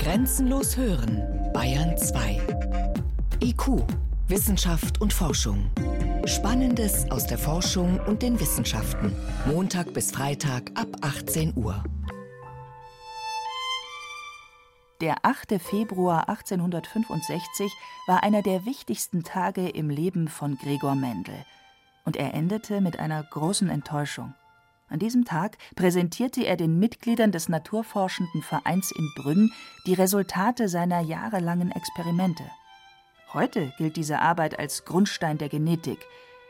Grenzenlos hören, Bayern 2. IQ, Wissenschaft und Forschung. Spannendes aus der Forschung und den Wissenschaften. Montag bis Freitag ab 18 Uhr. Der 8. Februar 1865 war einer der wichtigsten Tage im Leben von Gregor Mendel. Und er endete mit einer großen Enttäuschung. An diesem Tag präsentierte er den Mitgliedern des Naturforschenden Vereins in Brünn die Resultate seiner jahrelangen Experimente. Heute gilt diese Arbeit als Grundstein der Genetik,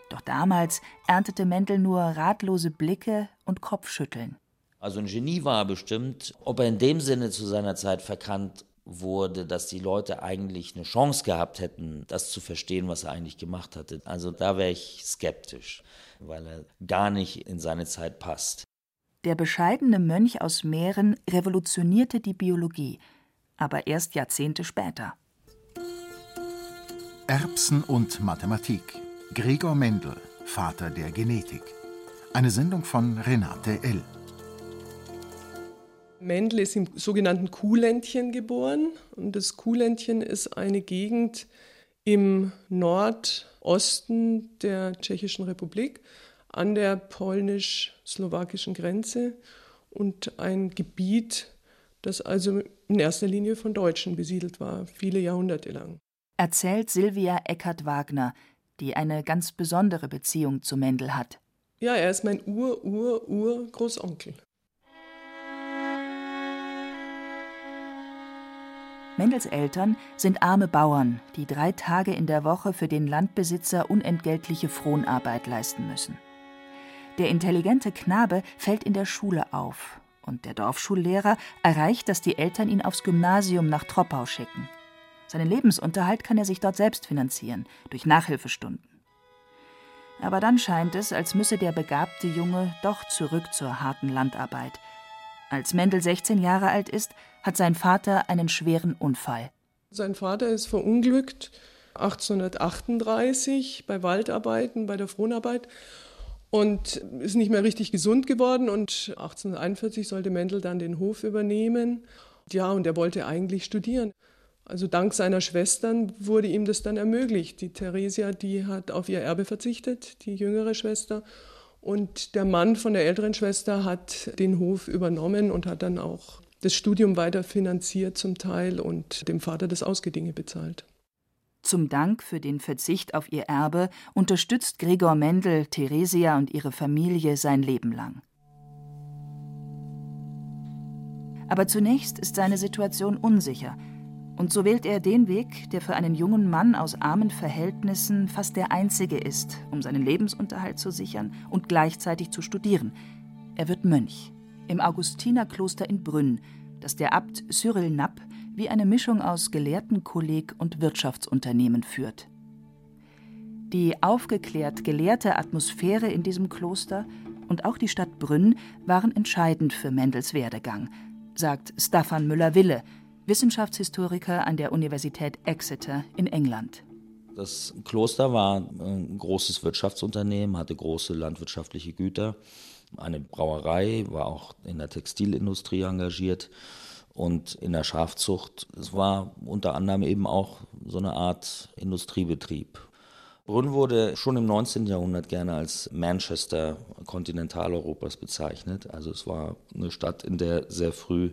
doch damals erntete Mendel nur ratlose Blicke und Kopfschütteln. Also ein Genie war er bestimmt. Ob er in dem Sinne zu seiner Zeit verkannt wurde, dass die Leute eigentlich eine Chance gehabt hätten, das zu verstehen, was er eigentlich gemacht hatte. Also da wäre ich skeptisch, weil er gar nicht in seine Zeit passt. Der bescheidene Mönch aus Mähren revolutionierte die Biologie, aber erst Jahrzehnte später. Erbsen und Mathematik. Gregor Mendel, Vater der Genetik. Eine Sendung von Renate L. Mendel ist im sogenannten Kuhländchen geboren. Und das Kuhländchen ist eine Gegend im Nordosten der Tschechischen Republik an der polnisch-slowakischen Grenze und ein Gebiet, das also in erster Linie von Deutschen besiedelt war, viele Jahrhunderte lang. Erzählt Silvia Eckert-Wagner, die eine ganz besondere Beziehung zu Mendel hat. Ja, er ist mein Ur-Ur-Ur-Großonkel. Mendels Eltern sind arme Bauern, die drei Tage in der Woche für den Landbesitzer unentgeltliche Fronarbeit leisten müssen. Der intelligente Knabe fällt in der Schule auf und der Dorfschullehrer erreicht, dass die Eltern ihn aufs Gymnasium nach Troppau schicken. Seinen Lebensunterhalt kann er sich dort selbst finanzieren, durch Nachhilfestunden. Aber dann scheint es, als müsse der begabte Junge doch zurück zur harten Landarbeit – als Mendel 16 Jahre alt ist, hat sein Vater einen schweren Unfall. Sein Vater ist verunglückt 1838 bei Waldarbeiten, bei der Fronarbeit und ist nicht mehr richtig gesund geworden und 1841 sollte Mendel dann den Hof übernehmen. Ja, und er wollte eigentlich studieren. Also dank seiner Schwestern wurde ihm das dann ermöglicht. Die Theresia, die hat auf ihr Erbe verzichtet, die jüngere Schwester. Und der Mann von der älteren Schwester hat den Hof übernommen und hat dann auch das Studium weiter finanziert zum Teil und dem Vater das Ausgedinge bezahlt. Zum Dank für den Verzicht auf ihr Erbe unterstützt Gregor Mendel Theresia und ihre Familie sein Leben lang. Aber zunächst ist seine Situation unsicher und so wählt er den Weg, der für einen jungen Mann aus armen Verhältnissen fast der einzige ist, um seinen Lebensunterhalt zu sichern und gleichzeitig zu studieren. Er wird Mönch im Augustinerkloster in Brünn, das der Abt Cyril Napp wie eine Mischung aus Gelehrtenkolleg und Wirtschaftsunternehmen führt. Die aufgeklärt gelehrte Atmosphäre in diesem Kloster und auch die Stadt Brünn waren entscheidend für Mendels Werdegang, sagt Staffan Müller-Wille, Wissenschaftshistoriker an der Universität Exeter in England. Das Kloster war ein großes Wirtschaftsunternehmen, hatte große landwirtschaftliche Güter, eine Brauerei, war auch in der Textilindustrie engagiert und in der Schafzucht. Es war unter anderem eben auch so eine Art Industriebetrieb. Brünn wurde schon im 19. Jahrhundert gerne als Manchester Kontinentaleuropas bezeichnet. Also es war eine Stadt, in der sehr früh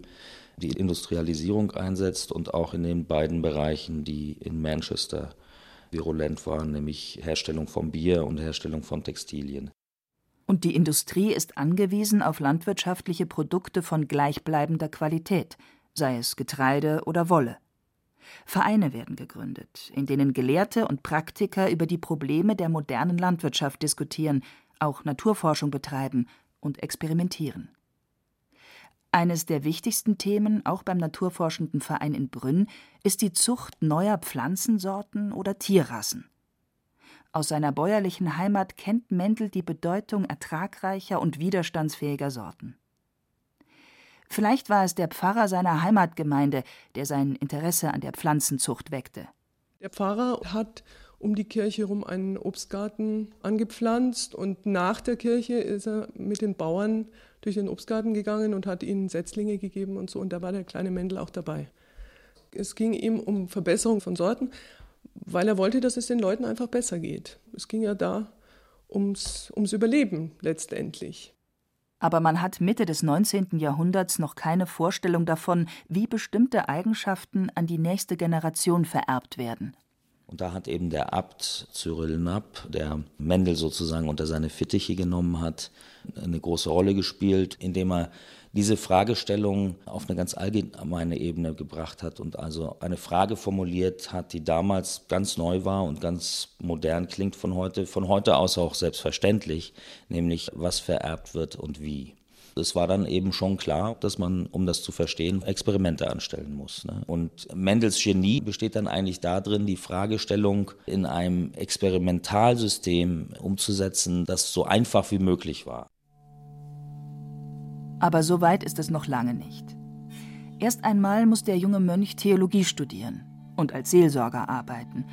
die Industrialisierung einsetzt und auch in den beiden Bereichen, die in Manchester virulent waren, nämlich Herstellung von Bier und Herstellung von Textilien. Und die Industrie ist angewiesen auf landwirtschaftliche Produkte von gleichbleibender Qualität, sei es Getreide oder Wolle. Vereine werden gegründet, in denen Gelehrte und Praktiker über die Probleme der modernen Landwirtschaft diskutieren, auch Naturforschung betreiben und experimentieren. Eines der wichtigsten Themen, auch beim Naturforschenden Verein in Brünn, ist die Zucht neuer Pflanzensorten oder Tierrassen. Aus seiner bäuerlichen Heimat kennt Mendel die Bedeutung ertragreicher und widerstandsfähiger Sorten. Vielleicht war es der Pfarrer seiner Heimatgemeinde, der sein Interesse an der Pflanzenzucht weckte. Der Pfarrer hat um die Kirche herum einen Obstgarten angepflanzt und nach der Kirche ist er mit den Bauern durch den Obstgarten gegangen und hat ihnen Setzlinge gegeben und so und da war der kleine Mendel auch dabei. Es ging ihm um Verbesserung von Sorten, weil er wollte, dass es den Leuten einfach besser geht. Es ging ja da ums, ums Überleben letztendlich. Aber man hat Mitte des 19. Jahrhunderts noch keine Vorstellung davon, wie bestimmte Eigenschaften an die nächste Generation vererbt werden. Und da hat eben der Abt Cyril Napp, der Mendel sozusagen unter seine Fittiche genommen hat, eine große Rolle gespielt, indem er diese Fragestellung auf eine ganz allgemeine Ebene gebracht hat und also eine Frage formuliert hat, die damals ganz neu war und ganz modern klingt von heute, von heute aus auch selbstverständlich, nämlich was vererbt wird und wie es war dann eben schon klar, dass man, um das zu verstehen, Experimente anstellen muss. Ne? Und Mendels Genie besteht dann eigentlich darin, die Fragestellung in einem Experimentalsystem umzusetzen, das so einfach wie möglich war. Aber so weit ist es noch lange nicht. Erst einmal muss der junge Mönch Theologie studieren und als Seelsorger arbeiten,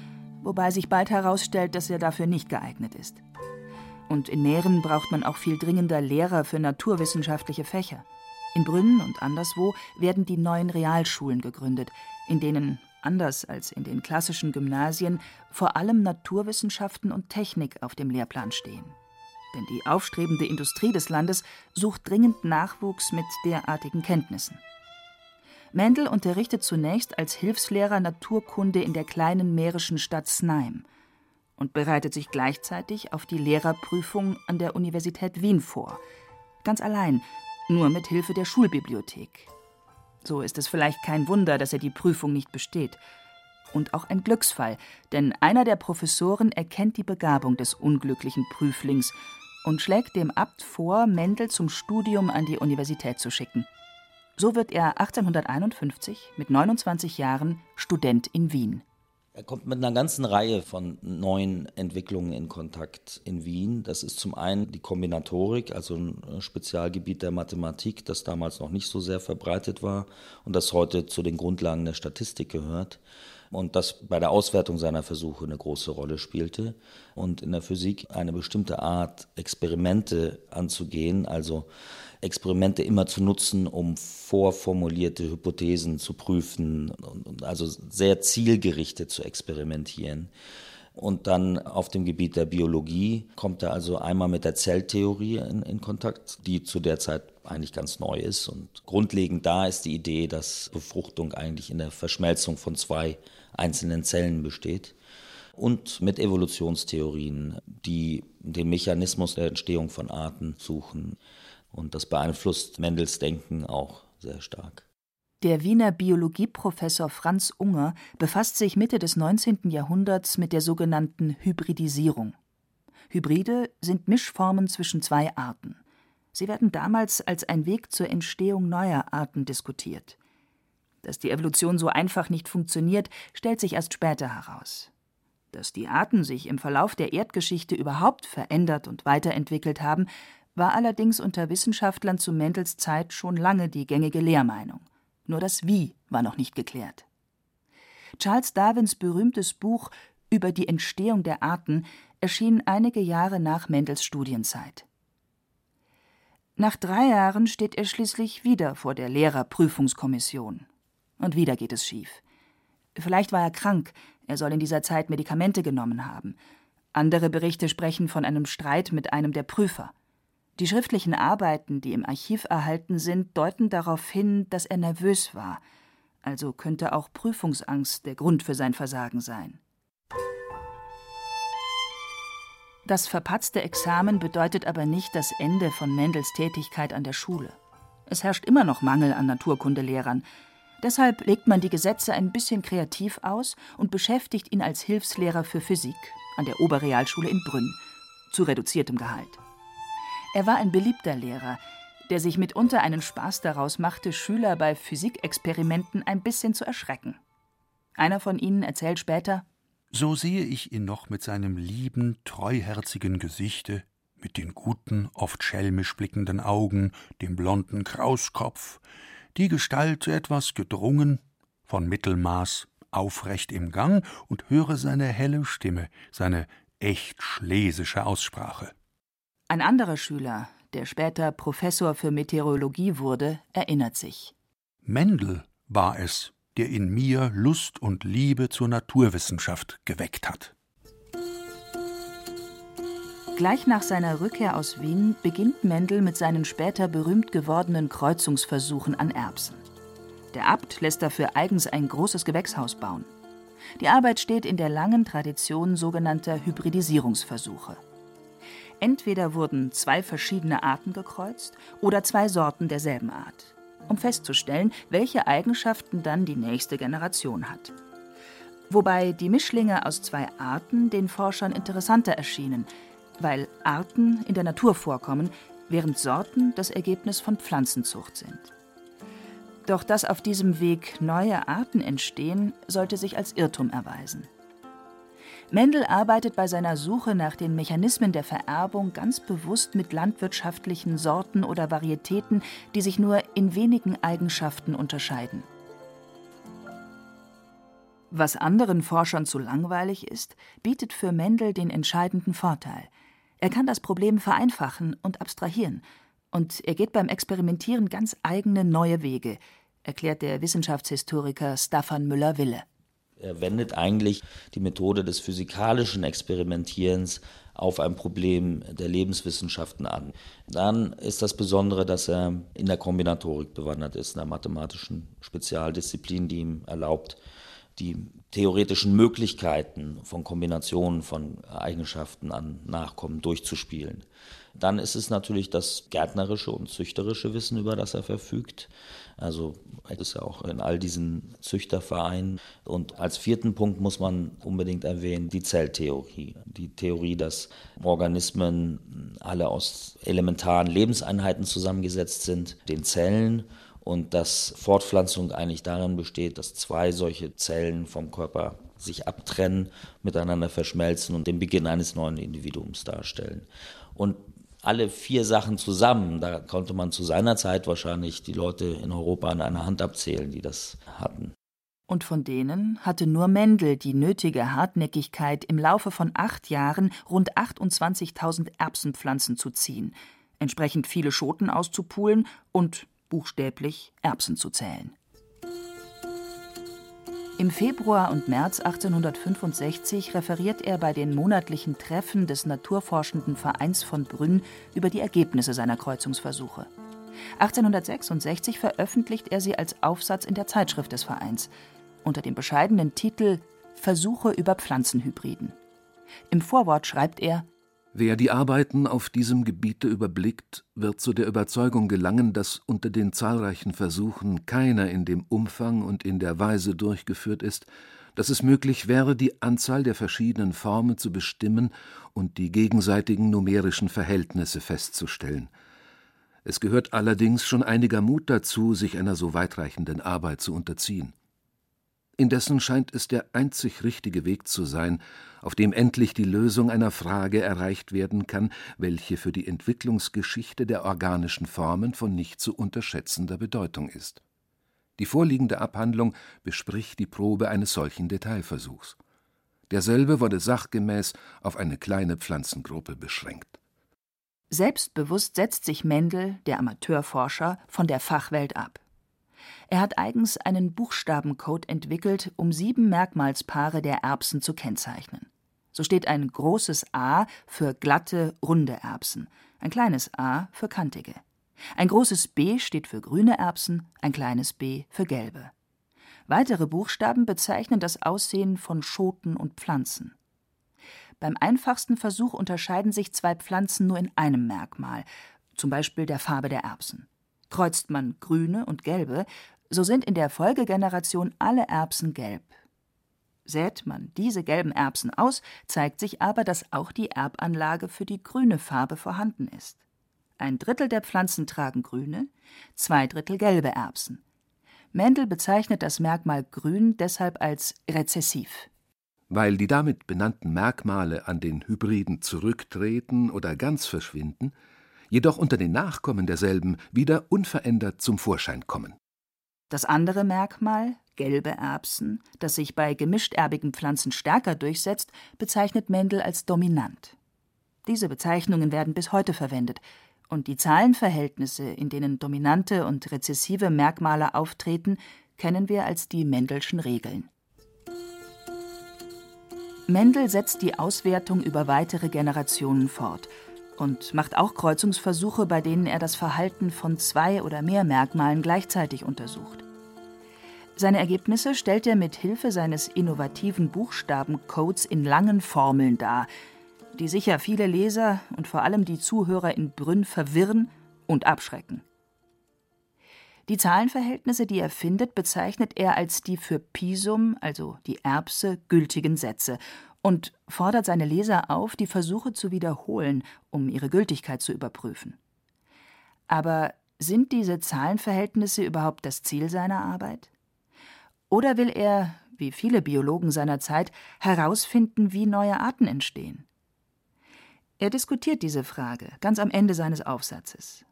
wobei sich bald herausstellt, dass er dafür nicht geeignet ist. Und in Mähren braucht man auch viel dringender Lehrer für naturwissenschaftliche Fächer. In Brünn und anderswo werden die neuen Realschulen gegründet, in denen, anders als in den klassischen Gymnasien, vor allem Naturwissenschaften und Technik auf dem Lehrplan stehen. Denn die aufstrebende Industrie des Landes sucht dringend Nachwuchs mit derartigen Kenntnissen. Mendel unterrichtet zunächst als Hilfslehrer Naturkunde in der kleinen mährischen Stadt Snaim und bereitet sich gleichzeitig auf die Lehrerprüfung an der Universität Wien vor. Ganz allein, nur mit Hilfe der Schulbibliothek. So ist es vielleicht kein Wunder, dass er die Prüfung nicht besteht. Und auch ein Glücksfall, denn einer der Professoren erkennt die Begabung des unglücklichen Prüflings und schlägt dem Abt vor, Mendel zum Studium an die Universität zu schicken. So wird er 1851 mit 29 Jahren Student in Wien. Er kommt mit einer ganzen Reihe von neuen Entwicklungen in Kontakt in Wien. Das ist zum einen die Kombinatorik, also ein Spezialgebiet der Mathematik, das damals noch nicht so sehr verbreitet war und das heute zu den Grundlagen der Statistik gehört und das bei der Auswertung seiner Versuche eine große Rolle spielte und in der Physik eine bestimmte Art Experimente anzugehen, also Experimente immer zu nutzen, um vorformulierte Hypothesen zu prüfen und also sehr zielgerichtet zu experimentieren. Und dann auf dem Gebiet der Biologie kommt er also einmal mit der Zelltheorie in, in, Kontakt, die zu der Zeit eigentlich ganz neu ist. Und grundlegend da ist die Idee, dass Befruchtung eigentlich in der Verschmelzung von zwei einzelnen Zellen besteht. Und mit Evolutionstheorien, die den Mechanismus der Entstehung von Arten suchen. Und das beeinflusst Mendels Denken auch sehr stark. Der Wiener Biologieprofessor Franz Unger befasst sich Mitte des 19. Jahrhunderts mit der sogenannten Hybridisierung. Hybride sind Mischformen zwischen zwei Arten. Sie werden damals als ein Weg zur Entstehung neuer Arten diskutiert. Dass die Evolution so einfach nicht funktioniert, stellt sich erst später heraus. Dass die Arten sich im Verlauf der Erdgeschichte überhaupt verändert und weiterentwickelt haben, war allerdings unter Wissenschaftlern zu Mendels Zeit schon lange die gängige Lehrmeinung. Nur das Wie war noch nicht geklärt. Charles Darwins berühmtes Buch über die Entstehung der Arten erschien einige Jahre nach Mendels Studienzeit. Nach drei Jahren steht er schließlich wieder vor der Lehrerprüfungskommission. Und wieder geht es schief. Vielleicht war er krank, er soll in dieser Zeit Medikamente genommen haben. Andere Berichte sprechen von einem Streit mit einem der Prüfer. Die schriftlichen Arbeiten, die im Archiv erhalten sind, deuten darauf hin, dass er nervös war, also könnte auch Prüfungsangst der Grund für sein Versagen sein. Das verpatzte Examen bedeutet aber nicht das Ende von Mendels Tätigkeit an der Schule. Es herrscht immer noch Mangel an Naturkundelehrern. Deshalb legt man die Gesetze ein bisschen kreativ aus und beschäftigt ihn als Hilfslehrer für Physik an der Oberrealschule in Brünn zu reduziertem Gehalt. Er war ein beliebter Lehrer, der sich mitunter einen Spaß daraus machte, Schüler bei Physikexperimenten ein bisschen zu erschrecken. Einer von ihnen erzählt später So sehe ich ihn noch mit seinem lieben, treuherzigen Gesichte, mit den guten, oft schelmisch blickenden Augen, dem blonden Krauskopf, die Gestalt etwas gedrungen, von Mittelmaß, aufrecht im Gang und höre seine helle Stimme, seine echt schlesische Aussprache. Ein anderer Schüler, der später Professor für Meteorologie wurde, erinnert sich. Mendel war es, der in mir Lust und Liebe zur Naturwissenschaft geweckt hat. Gleich nach seiner Rückkehr aus Wien beginnt Mendel mit seinen später berühmt gewordenen Kreuzungsversuchen an Erbsen. Der Abt lässt dafür eigens ein großes Gewächshaus bauen. Die Arbeit steht in der langen Tradition sogenannter Hybridisierungsversuche. Entweder wurden zwei verschiedene Arten gekreuzt oder zwei Sorten derselben Art, um festzustellen, welche Eigenschaften dann die nächste Generation hat. Wobei die Mischlinge aus zwei Arten den Forschern interessanter erschienen, weil Arten in der Natur vorkommen, während Sorten das Ergebnis von Pflanzenzucht sind. Doch dass auf diesem Weg neue Arten entstehen, sollte sich als Irrtum erweisen. Mendel arbeitet bei seiner Suche nach den Mechanismen der Vererbung ganz bewusst mit landwirtschaftlichen Sorten oder Varietäten, die sich nur in wenigen Eigenschaften unterscheiden. Was anderen Forschern zu langweilig ist, bietet für Mendel den entscheidenden Vorteil. Er kann das Problem vereinfachen und abstrahieren und er geht beim Experimentieren ganz eigene neue Wege, erklärt der Wissenschaftshistoriker Staffan Müller-Wille. Er wendet eigentlich die Methode des physikalischen Experimentierens auf ein Problem der Lebenswissenschaften an. Dann ist das Besondere, dass er in der Kombinatorik bewandert ist, einer mathematischen Spezialdisziplin, die ihm erlaubt, die theoretischen Möglichkeiten von Kombinationen von Eigenschaften an Nachkommen durchzuspielen. Dann ist es natürlich das gärtnerische und züchterische Wissen, über das er verfügt. Also er ist ja auch in all diesen Züchtervereinen. Und als vierten Punkt muss man unbedingt erwähnen die Zelltheorie. Die Theorie, dass Organismen alle aus elementaren Lebenseinheiten zusammengesetzt sind, den Zellen und dass Fortpflanzung eigentlich darin besteht, dass zwei solche Zellen vom Körper sich abtrennen, miteinander verschmelzen und den Beginn eines neuen Individuums darstellen. Und alle vier Sachen zusammen, da konnte man zu seiner Zeit wahrscheinlich die Leute in Europa an einer Hand abzählen, die das hatten. Und von denen hatte nur Mendel die nötige Hartnäckigkeit, im Laufe von acht Jahren rund 28.000 Erbsenpflanzen zu ziehen, entsprechend viele Schoten auszupulen und buchstäblich Erbsen zu zählen. Im Februar und März 1865 referiert er bei den monatlichen Treffen des Naturforschenden Vereins von Brünn über die Ergebnisse seiner Kreuzungsversuche. 1866 veröffentlicht er sie als Aufsatz in der Zeitschrift des Vereins unter dem bescheidenen Titel Versuche über Pflanzenhybriden. Im Vorwort schreibt er Wer die Arbeiten auf diesem Gebiete überblickt, wird zu der Überzeugung gelangen, dass unter den zahlreichen Versuchen keiner in dem Umfang und in der Weise durchgeführt ist, dass es möglich wäre, die Anzahl der verschiedenen Formen zu bestimmen und die gegenseitigen numerischen Verhältnisse festzustellen. Es gehört allerdings schon einiger Mut dazu, sich einer so weitreichenden Arbeit zu unterziehen. Indessen scheint es der einzig richtige Weg zu sein, auf dem endlich die Lösung einer Frage erreicht werden kann, welche für die Entwicklungsgeschichte der organischen Formen von nicht zu unterschätzender Bedeutung ist. Die vorliegende Abhandlung bespricht die Probe eines solchen Detailversuchs. Derselbe wurde sachgemäß auf eine kleine Pflanzengruppe beschränkt. Selbstbewusst setzt sich Mendel, der Amateurforscher, von der Fachwelt ab. Er hat eigens einen Buchstabencode entwickelt, um sieben Merkmalspaare der Erbsen zu kennzeichnen. So steht ein großes A für glatte, runde Erbsen, ein kleines a für kantige. Ein großes B steht für grüne Erbsen, ein kleines b für gelbe. Weitere Buchstaben bezeichnen das Aussehen von Schoten und Pflanzen. Beim einfachsten Versuch unterscheiden sich zwei Pflanzen nur in einem Merkmal, zum Beispiel der Farbe der Erbsen. Kreuzt man grüne und gelbe, so sind in der Folgegeneration alle Erbsen gelb. Sät man diese gelben Erbsen aus, zeigt sich aber, dass auch die Erbanlage für die grüne Farbe vorhanden ist. Ein Drittel der Pflanzen tragen grüne, zwei Drittel gelbe Erbsen. Mendel bezeichnet das Merkmal grün deshalb als rezessiv. Weil die damit benannten Merkmale an den Hybriden zurücktreten oder ganz verschwinden, jedoch unter den Nachkommen derselben wieder unverändert zum Vorschein kommen. Das andere Merkmal, gelbe Erbsen, das sich bei gemischterbigen Pflanzen stärker durchsetzt, bezeichnet Mendel als dominant. Diese Bezeichnungen werden bis heute verwendet, und die Zahlenverhältnisse, in denen dominante und rezessive Merkmale auftreten, kennen wir als die Mendelschen Regeln. Mendel setzt die Auswertung über weitere Generationen fort und macht auch Kreuzungsversuche, bei denen er das Verhalten von zwei oder mehr Merkmalen gleichzeitig untersucht. Seine Ergebnisse stellt er mit Hilfe seines innovativen Buchstabencodes in langen Formeln dar, die sicher viele Leser und vor allem die Zuhörer in Brünn verwirren und abschrecken. Die Zahlenverhältnisse, die er findet, bezeichnet er als die für Pisum, also die Erbse, gültigen Sätze und fordert seine Leser auf, die Versuche zu wiederholen, um ihre Gültigkeit zu überprüfen. Aber sind diese Zahlenverhältnisse überhaupt das Ziel seiner Arbeit? Oder will er, wie viele Biologen seiner Zeit, herausfinden, wie neue Arten entstehen? Er diskutiert diese Frage ganz am Ende seines Aufsatzes.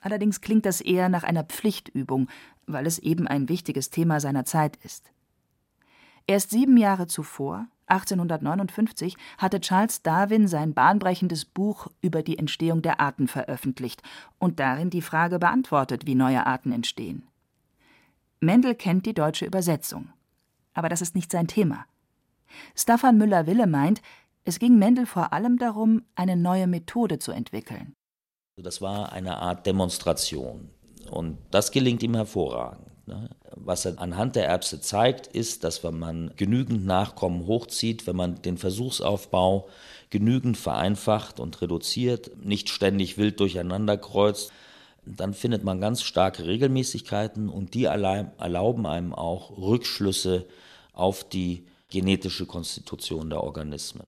Allerdings klingt das eher nach einer Pflichtübung, weil es eben ein wichtiges Thema seiner Zeit ist. Erst sieben Jahre zuvor, 1859, hatte Charles Darwin sein bahnbrechendes Buch über die Entstehung der Arten veröffentlicht und darin die Frage beantwortet, wie neue Arten entstehen. Mendel kennt die deutsche Übersetzung. Aber das ist nicht sein Thema. Staffan Müller-Wille meint, es ging Mendel vor allem darum, eine neue Methode zu entwickeln. Das war eine Art Demonstration. Und das gelingt ihm hervorragend. Ne? Was er anhand der Erbse zeigt, ist, dass wenn man genügend Nachkommen hochzieht, wenn man den Versuchsaufbau genügend vereinfacht und reduziert, nicht ständig wild durcheinander kreuzt, dann findet man ganz starke Regelmäßigkeiten und die erlauben einem auch Rückschlüsse auf die genetische Konstitution der Organismen.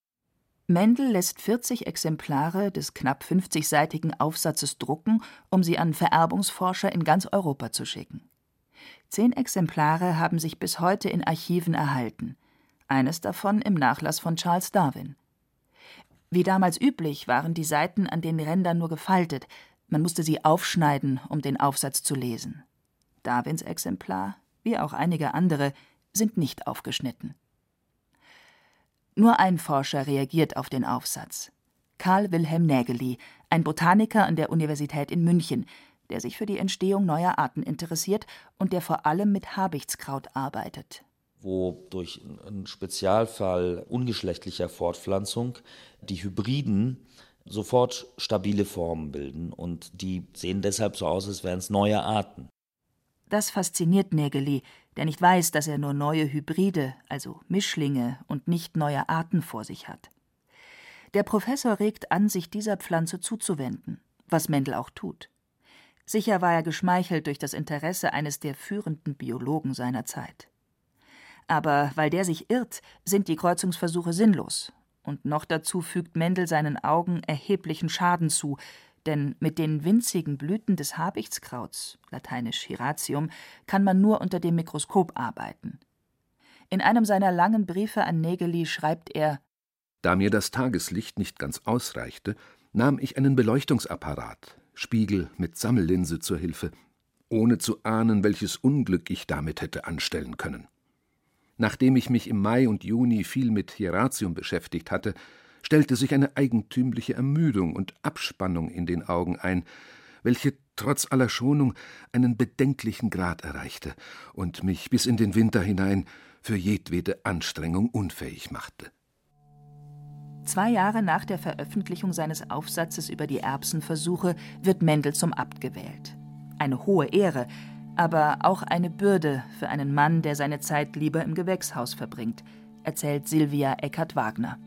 Mendel lässt 40 Exemplare des knapp 50-seitigen Aufsatzes drucken, um sie an Vererbungsforscher in ganz Europa zu schicken. Zehn Exemplare haben sich bis heute in Archiven erhalten, eines davon im Nachlass von Charles Darwin. Wie damals üblich waren die Seiten an den Rändern nur gefaltet, man musste sie aufschneiden, um den Aufsatz zu lesen. Darwins Exemplar, wie auch einige andere, sind nicht aufgeschnitten. Nur ein Forscher reagiert auf den Aufsatz. Karl Wilhelm Nägeli, ein Botaniker an der Universität in München, der sich für die Entstehung neuer Arten interessiert und der vor allem mit Habichtskraut arbeitet. Wo durch einen Spezialfall ungeschlechtlicher Fortpflanzung die Hybriden sofort stabile Formen bilden und die sehen deshalb so aus, als wären es neue Arten. Das fasziniert Nägeli, der nicht weiß, dass er nur neue Hybride, also Mischlinge und nicht neue Arten vor sich hat. Der Professor regt an, sich dieser Pflanze zuzuwenden, was Mendel auch tut. Sicher war er geschmeichelt durch das Interesse eines der führenden Biologen seiner Zeit. Aber weil der sich irrt, sind die Kreuzungsversuche sinnlos, und noch dazu fügt Mendel seinen Augen erheblichen Schaden zu, denn mit den winzigen Blüten des Habichtskrauts, lateinisch Hiratium, kann man nur unter dem Mikroskop arbeiten. In einem seiner langen Briefe an Nägeli schreibt er Da mir das Tageslicht nicht ganz ausreichte, nahm ich einen Beleuchtungsapparat, Spiegel mit Sammellinse zur Hilfe, ohne zu ahnen, welches Unglück ich damit hätte anstellen können. Nachdem ich mich im Mai und Juni viel mit Hiratium beschäftigt hatte, stellte sich eine eigentümliche Ermüdung und Abspannung in den Augen ein, welche trotz aller Schonung einen bedenklichen Grad erreichte und mich bis in den Winter hinein für jedwede Anstrengung unfähig machte. Zwei Jahre nach der Veröffentlichung seines Aufsatzes über die Erbsenversuche wird Mendel zum Abt gewählt. Eine hohe Ehre, aber auch eine Bürde für einen Mann, der seine Zeit lieber im Gewächshaus verbringt, erzählt Silvia Eckert-Wagner.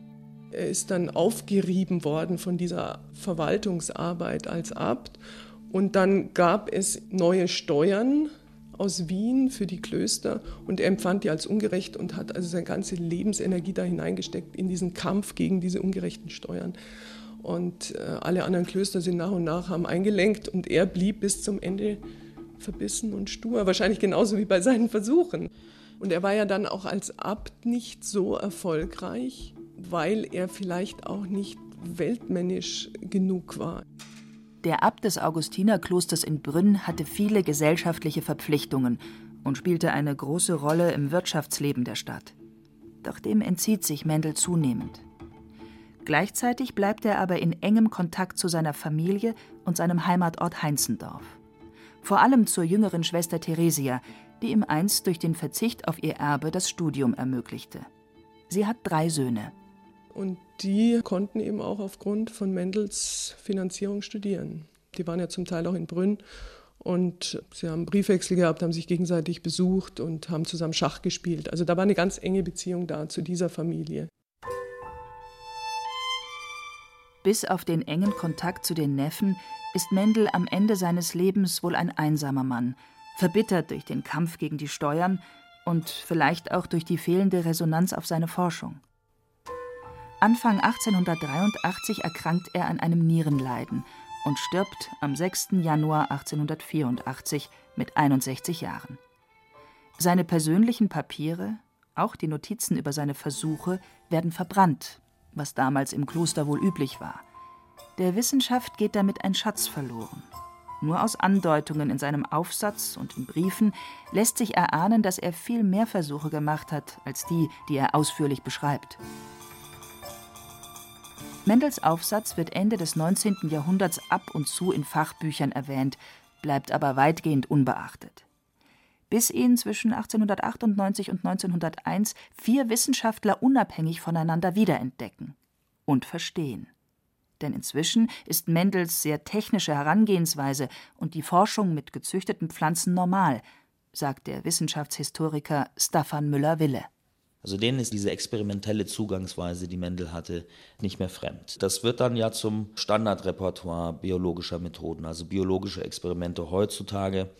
Er ist dann aufgerieben worden von dieser Verwaltungsarbeit als Abt. Und dann gab es neue Steuern aus Wien für die Klöster und er empfand die als ungerecht und hat also seine ganze Lebensenergie da hineingesteckt in diesen Kampf gegen diese ungerechten Steuern. Und äh, alle anderen Klöster sind nach und nach haben eingelenkt und er blieb bis zum Ende verbissen und stur, wahrscheinlich genauso wie bei seinen Versuchen. Und er war ja dann auch als Abt nicht so erfolgreich, weil er vielleicht auch nicht weltmännisch genug war. Der Abt des Augustinerklosters in Brünn hatte viele gesellschaftliche Verpflichtungen und spielte eine große Rolle im Wirtschaftsleben der Stadt. Doch dem entzieht sich Mendel zunehmend. Gleichzeitig bleibt er aber in engem Kontakt zu seiner Familie und seinem Heimatort Heinzendorf. Vor allem zur jüngeren Schwester Theresia, die ihm einst durch den Verzicht auf ihr Erbe das Studium ermöglichte. Sie hat drei Söhne. Und die konnten eben auch aufgrund von Mendels Finanzierung studieren. Die waren ja zum Teil auch in Brünn und sie haben Briefwechsel gehabt, haben sich gegenseitig besucht und haben zusammen Schach gespielt. Also da war eine ganz enge Beziehung da zu dieser Familie. Bis auf den engen Kontakt zu den Neffen ist Mendel am Ende seines Lebens wohl ein einsamer Mann, verbittert durch den Kampf gegen die Steuern und vielleicht auch durch die fehlende Resonanz auf seine Forschung. Anfang 1883 erkrankt er an einem Nierenleiden und stirbt am 6. Januar 1884 mit 61 Jahren. Seine persönlichen Papiere, auch die Notizen über seine Versuche, werden verbrannt was damals im Kloster wohl üblich war. Der Wissenschaft geht damit ein Schatz verloren. Nur aus Andeutungen in seinem Aufsatz und in Briefen lässt sich erahnen, dass er viel mehr Versuche gemacht hat als die, die er ausführlich beschreibt. Mendels Aufsatz wird Ende des 19. Jahrhunderts ab und zu in Fachbüchern erwähnt, bleibt aber weitgehend unbeachtet bis ihn zwischen 1898 und 1901 vier Wissenschaftler unabhängig voneinander wiederentdecken und verstehen. Denn inzwischen ist Mendels sehr technische Herangehensweise und die Forschung mit gezüchteten Pflanzen normal, sagt der Wissenschaftshistoriker Staffan Müller-Wille. Also denen ist diese experimentelle Zugangsweise, die Mendel hatte, nicht mehr fremd. Das wird dann ja zum Standardrepertoire biologischer Methoden, also biologische Experimente heutzutage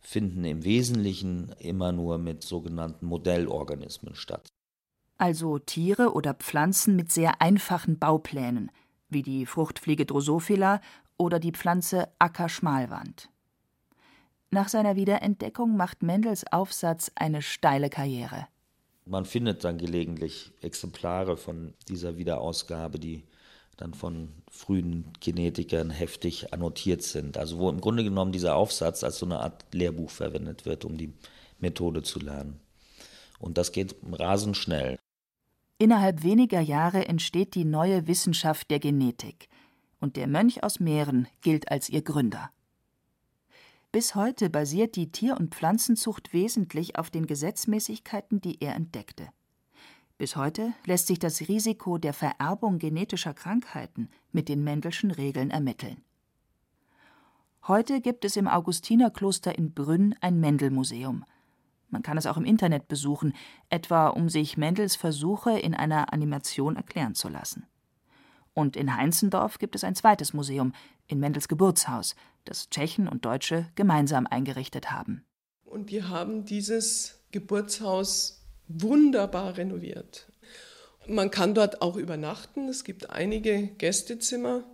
finden im Wesentlichen immer nur mit sogenannten Modellorganismen statt. Also Tiere oder Pflanzen mit sehr einfachen Bauplänen, wie die Fruchtfliege Drosophila oder die Pflanze Ackerschmalwand. Nach seiner Wiederentdeckung macht Mendels Aufsatz eine steile Karriere. Man findet dann gelegentlich Exemplare von dieser Wiederausgabe, die dann von frühen Genetikern heftig annotiert sind. Also wo im Grunde genommen dieser Aufsatz als so eine Art Lehrbuch verwendet wird, um die Methode zu lernen. Und das geht rasend schnell. Innerhalb weniger Jahre entsteht die neue Wissenschaft der Genetik. Und der Mönch aus Mähren gilt als ihr Gründer. Bis heute basiert die Tier- und Pflanzenzucht wesentlich auf den Gesetzmäßigkeiten, die er entdeckte. Bis heute lässt sich das Risiko der Vererbung genetischer Krankheiten mit den Mendelschen Regeln ermitteln. Heute gibt es im Augustinerkloster in Brünn ein Mendel-Museum. Man kann es auch im Internet besuchen, etwa um sich Mendels Versuche in einer Animation erklären zu lassen. Und in Heinzendorf gibt es ein zweites Museum in Mendels Geburtshaus, das Tschechen und Deutsche gemeinsam eingerichtet haben. Und wir haben dieses Geburtshaus wunderbar renoviert. Man kann dort auch übernachten. Es gibt einige Gästezimmer.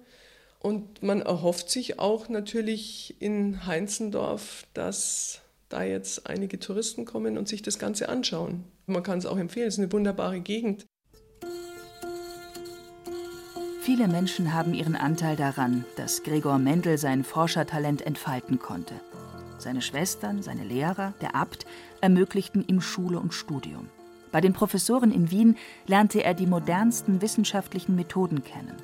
Und man erhofft sich auch natürlich in Heinzendorf, dass da jetzt einige Touristen kommen und sich das Ganze anschauen. Man kann es auch empfehlen, es ist eine wunderbare Gegend. Viele Menschen haben ihren Anteil daran, dass Gregor Mendel sein Forschertalent entfalten konnte. Seine Schwestern, seine Lehrer, der Abt ermöglichten ihm Schule und Studium. Bei den Professoren in Wien lernte er die modernsten wissenschaftlichen Methoden kennen.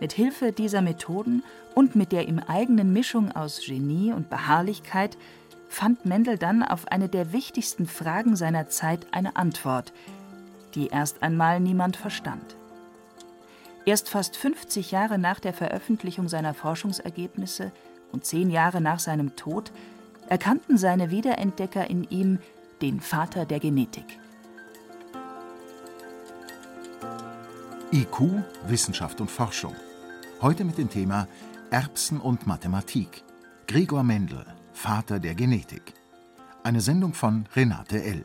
Mit Hilfe dieser Methoden und mit der ihm eigenen Mischung aus Genie und Beharrlichkeit fand Mendel dann auf eine der wichtigsten Fragen seiner Zeit eine Antwort, die erst einmal niemand verstand. Erst fast 50 Jahre nach der Veröffentlichung seiner Forschungsergebnisse und zehn Jahre nach seinem Tod erkannten seine Wiederentdecker in ihm den Vater der Genetik. IQ, Wissenschaft und Forschung. Heute mit dem Thema Erbsen und Mathematik. Gregor Mendel, Vater der Genetik. Eine Sendung von Renate L.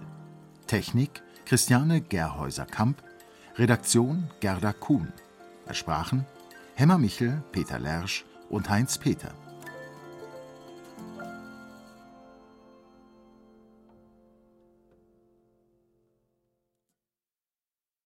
Technik Christiane Gerhäuser-Kamp. Redaktion Gerda Kuhn. Es sprachen Hemmer Michel, Peter Lersch und Heinz Peter.